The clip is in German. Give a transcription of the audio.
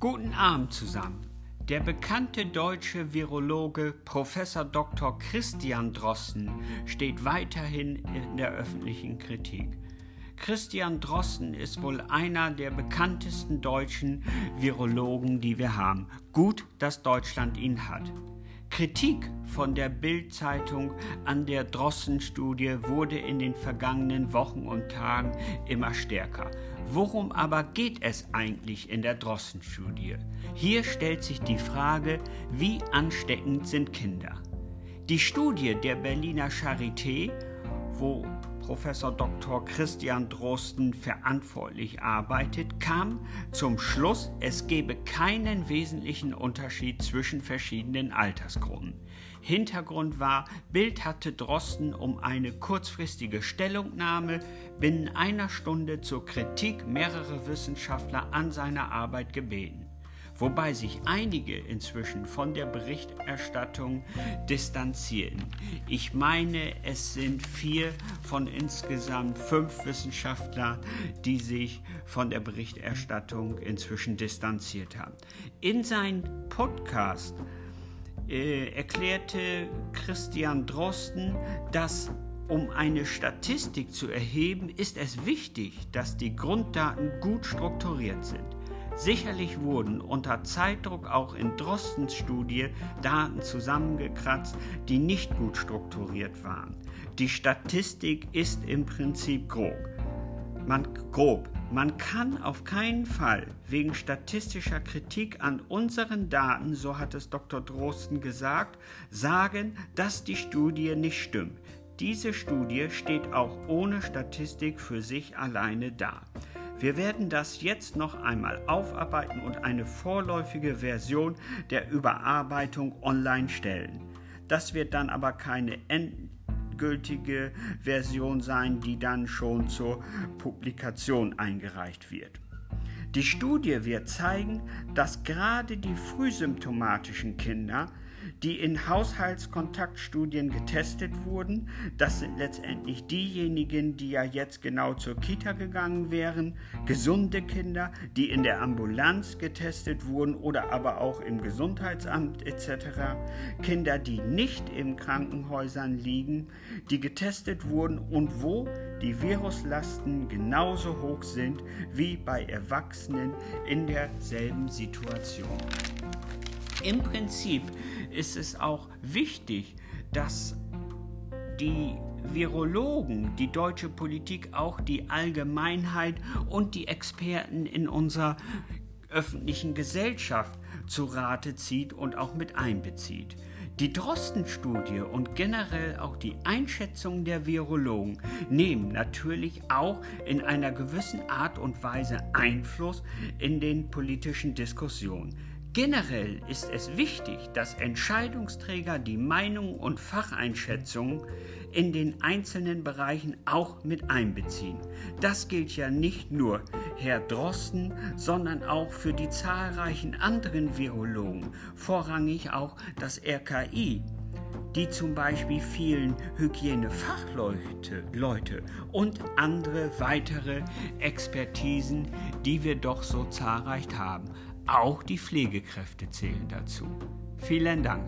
Guten Abend zusammen. Der bekannte deutsche Virologe Prof. Dr. Christian Drosten steht weiterhin in der öffentlichen Kritik. Christian Drosten ist wohl einer der bekanntesten deutschen Virologen, die wir haben. Gut, dass Deutschland ihn hat. Kritik von der Bild-Zeitung an der Drosten-Studie wurde in den vergangenen Wochen und Tagen immer stärker. Worum aber geht es eigentlich in der Drosten-Studie? Hier stellt sich die Frage, wie ansteckend sind Kinder? Die Studie der Berliner Charité, wo Professor Dr. Christian Drosten verantwortlich arbeitet, kam zum Schluss, es gebe keinen wesentlichen Unterschied zwischen verschiedenen Altersgruppen. Hintergrund war, Bild hatte Drosten um eine kurzfristige Stellungnahme binnen einer Stunde zur Kritik mehrerer Wissenschaftler an seiner Arbeit gebeten wobei sich einige inzwischen von der Berichterstattung distanzierten. Ich meine, es sind vier von insgesamt fünf Wissenschaftler, die sich von der Berichterstattung inzwischen distanziert haben. In seinem Podcast äh, erklärte Christian Drosten, dass um eine Statistik zu erheben, ist es wichtig, dass die Grunddaten gut strukturiert sind. Sicherlich wurden unter Zeitdruck auch in Drostens Studie Daten zusammengekratzt, die nicht gut strukturiert waren. Die Statistik ist im Prinzip grob. Man, grob. Man kann auf keinen Fall wegen statistischer Kritik an unseren Daten, so hat es Dr. Drosten gesagt, sagen, dass die Studie nicht stimmt. Diese Studie steht auch ohne Statistik für sich alleine da. Wir werden das jetzt noch einmal aufarbeiten und eine vorläufige Version der Überarbeitung online stellen. Das wird dann aber keine endgültige Version sein, die dann schon zur Publikation eingereicht wird. Die Studie wird zeigen, dass gerade die frühsymptomatischen Kinder die in Haushaltskontaktstudien getestet wurden. Das sind letztendlich diejenigen, die ja jetzt genau zur Kita gegangen wären, gesunde Kinder, die in der Ambulanz getestet wurden oder aber auch im Gesundheitsamt etc. Kinder, die nicht in Krankenhäusern liegen, die getestet wurden und wo die Viruslasten genauso hoch sind wie bei Erwachsenen in derselben Situation. Im Prinzip ist es auch wichtig, dass die Virologen, die deutsche Politik, auch die Allgemeinheit und die Experten in unserer öffentlichen Gesellschaft zu Rate zieht und auch mit einbezieht. Die Drosten-Studie und generell auch die Einschätzung der Virologen nehmen natürlich auch in einer gewissen Art und Weise Einfluss in den politischen Diskussionen. Generell ist es wichtig, dass Entscheidungsträger die Meinung und Facheinschätzungen in den einzelnen Bereichen auch mit einbeziehen. Das gilt ja nicht nur Herr Drosten, sondern auch für die zahlreichen anderen Virologen, vorrangig auch das RKI, die zum Beispiel vielen Hygienefachleute Leute und andere weitere Expertisen, die wir doch so zahlreich haben. Auch die Pflegekräfte zählen dazu. Vielen Dank.